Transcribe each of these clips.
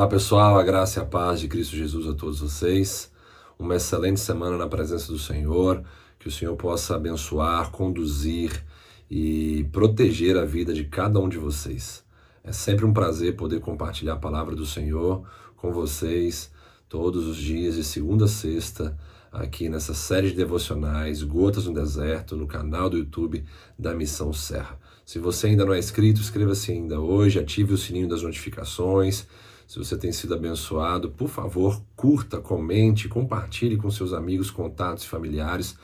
Olá pessoal, a graça e a paz de Cristo Jesus a todos vocês. Uma excelente semana na presença do Senhor. Que o Senhor possa abençoar, conduzir e proteger a vida de cada um de vocês. É sempre um prazer poder compartilhar a palavra do Senhor com vocês todos os dias, de segunda a sexta, aqui nessa série de devocionais Gotas no Deserto, no canal do YouTube da Missão Serra. Se você ainda não é inscrito, inscreva-se ainda hoje, ative o sininho das notificações se você tem sido abençoado, por favor, curta, comente, compartilhe com seus amigos, contatos e familiares.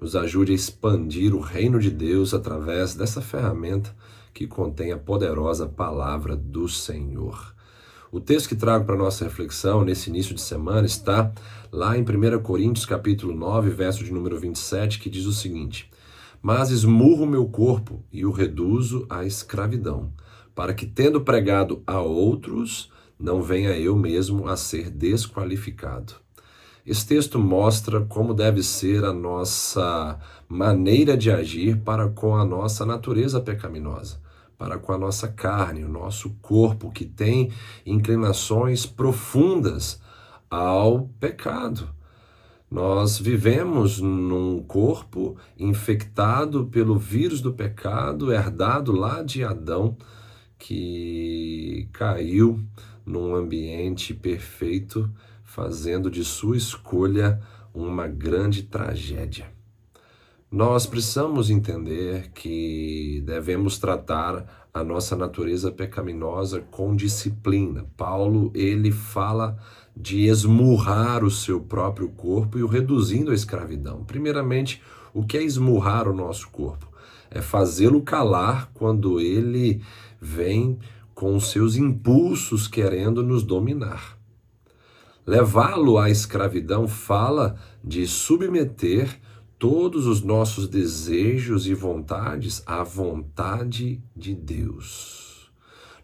Nos ajude a expandir o reino de Deus através dessa ferramenta que contém a poderosa palavra do Senhor. O texto que trago para nossa reflexão nesse início de semana está lá em 1 Coríntios capítulo 9, verso de número 27, que diz o seguinte: Mas esmurro meu corpo e o reduzo à escravidão, para que, tendo pregado a outros, não venha eu mesmo a ser desqualificado. Esse texto mostra como deve ser a nossa maneira de agir para com a nossa natureza pecaminosa, para com a nossa carne, o nosso corpo que tem inclinações profundas ao pecado. Nós vivemos num corpo infectado pelo vírus do pecado, herdado lá de Adão, que caiu num ambiente perfeito, fazendo de sua escolha uma grande tragédia. Nós precisamos entender que devemos tratar a nossa natureza pecaminosa com disciplina. Paulo, ele fala de esmurrar o seu próprio corpo e o reduzindo à escravidão. Primeiramente, o que é esmurrar o nosso corpo? É fazê-lo calar quando ele vem com seus impulsos querendo nos dominar. Levá-lo à escravidão fala de submeter todos os nossos desejos e vontades à vontade de Deus,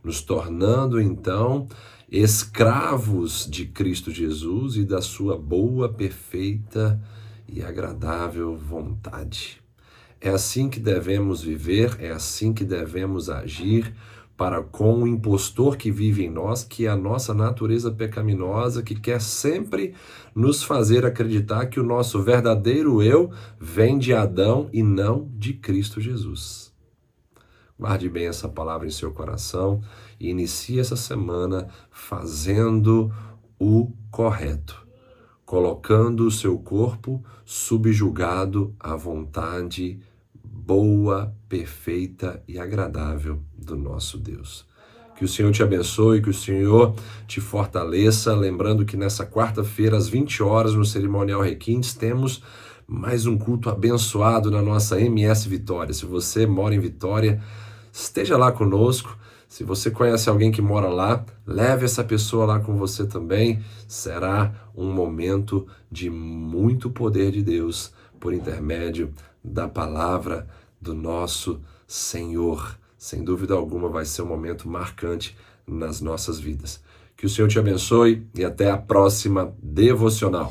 nos tornando então escravos de Cristo Jesus e da sua boa, perfeita e agradável vontade. É assim que devemos viver, é assim que devemos agir para com o impostor que vive em nós, que é a nossa natureza pecaminosa, que quer sempre nos fazer acreditar que o nosso verdadeiro eu vem de Adão e não de Cristo Jesus. Guarde bem essa palavra em seu coração e inicie essa semana fazendo o correto, colocando o seu corpo subjugado à vontade boa, perfeita e agradável do nosso Deus. Que o Senhor te abençoe, que o Senhor te fortaleça. Lembrando que nessa quarta-feira, às 20 horas, no Cerimonial Requintes, temos mais um culto abençoado na nossa MS Vitória. Se você mora em Vitória, esteja lá conosco. Se você conhece alguém que mora lá, leve essa pessoa lá com você também. Será um momento de muito poder de Deus por intermédio da palavra do nosso Senhor sem dúvida alguma vai ser um momento marcante nas nossas vidas. Que o Senhor te abençoe e até a próxima devocional.